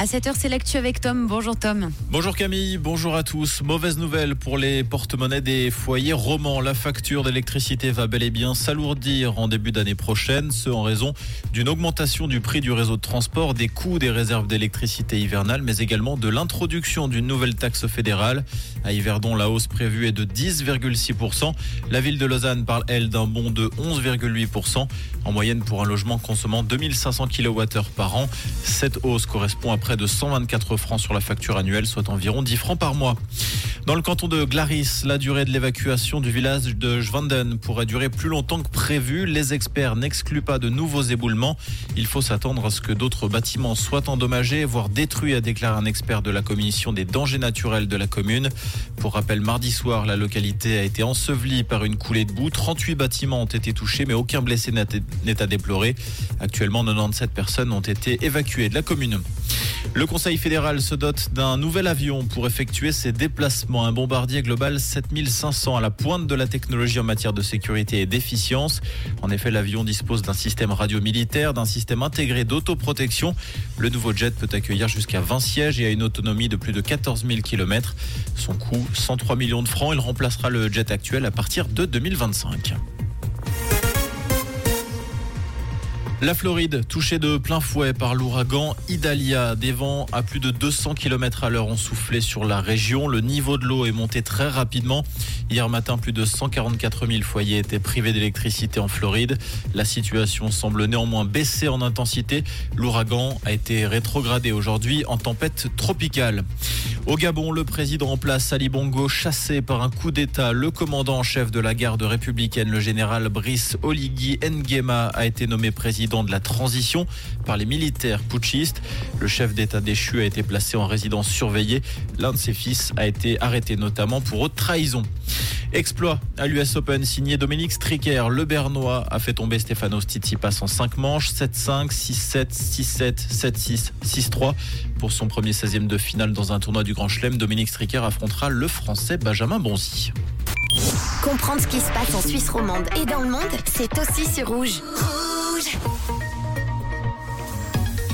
À cette heure, c'est l'actu avec Tom. Bonjour Tom. Bonjour Camille, bonjour à tous. Mauvaise nouvelle pour les porte-monnaies des foyers romans. La facture d'électricité va bel et bien s'alourdir en début d'année prochaine, ce en raison d'une augmentation du prix du réseau de transport, des coûts des réserves d'électricité hivernale, mais également de l'introduction d'une nouvelle taxe fédérale. À Yverdon, la hausse prévue est de 10,6%. La ville de Lausanne parle, elle, d'un bond de 11,8% en moyenne pour un logement consommant 2500 kWh par an. Cette hausse correspond à près de 124 francs sur la facture annuelle, soit environ 10 francs par mois. Dans le canton de Glaris, la durée de l'évacuation du village de Schwanden pourrait durer plus longtemps que prévu. Les experts n'excluent pas de nouveaux éboulements. Il faut s'attendre à ce que d'autres bâtiments soient endommagés, voire détruits, a déclaré un expert de la commission des dangers naturels de la commune. Pour rappel, mardi soir, la localité a été ensevelie par une coulée de boue. 38 bâtiments ont été touchés, mais aucun blessé n'est à déplorer. Actuellement, 97 personnes ont été évacuées de la commune. Le Conseil fédéral se dote d'un nouvel avion pour effectuer ses déplacements. Un bombardier global 7500 à la pointe de la technologie en matière de sécurité et d'efficience. En effet, l'avion dispose d'un système radio militaire, d'un système intégré d'autoprotection. Le nouveau jet peut accueillir jusqu'à 20 sièges et a une autonomie de plus de 14 000 km. Son coût, 103 millions de francs. Il remplacera le jet actuel à partir de 2025. La Floride, touchée de plein fouet par l'ouragan Idalia. Des vents à plus de 200 km à l'heure ont soufflé sur la région. Le niveau de l'eau est monté très rapidement. Hier matin, plus de 144 000 foyers étaient privés d'électricité en Floride. La situation semble néanmoins baisser en intensité. L'ouragan a été rétrogradé aujourd'hui en tempête tropicale. Au Gabon, le président en place, Ali Bongo, chassé par un coup d'État. Le commandant en chef de la garde républicaine, le général Brice Oligui Nguema, a été nommé de la transition par les militaires putschistes. Le chef d'État déchu a été placé en résidence surveillée. L'un de ses fils a été arrêté notamment pour haute trahison. Exploit à l'US Open signé Dominique Stricker. Le Bernois a fait tomber Stefanos Tsitsipas en 5 manches, 7-5, 6-7, 6-7, 7-6, 6-3. Pour son premier 16e de finale dans un tournoi du Grand Chelem, Dominique Stricker affrontera le Français Benjamin Bonzi. Comprendre ce qui se passe en Suisse romande et dans le monde, c'est aussi sur Rouge.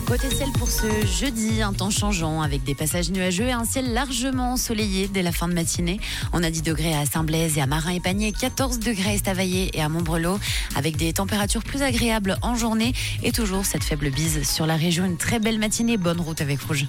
Côté ciel pour ce jeudi, un temps changeant avec des passages nuageux et un ciel largement ensoleillé dès la fin de matinée. On a 10 degrés à Saint-Blaise et à Marin et Panier, 14 degrés à Estavayer et à Montbrelot, avec des températures plus agréables en journée et toujours cette faible bise sur la région. Une très belle matinée, bonne route avec Rouge.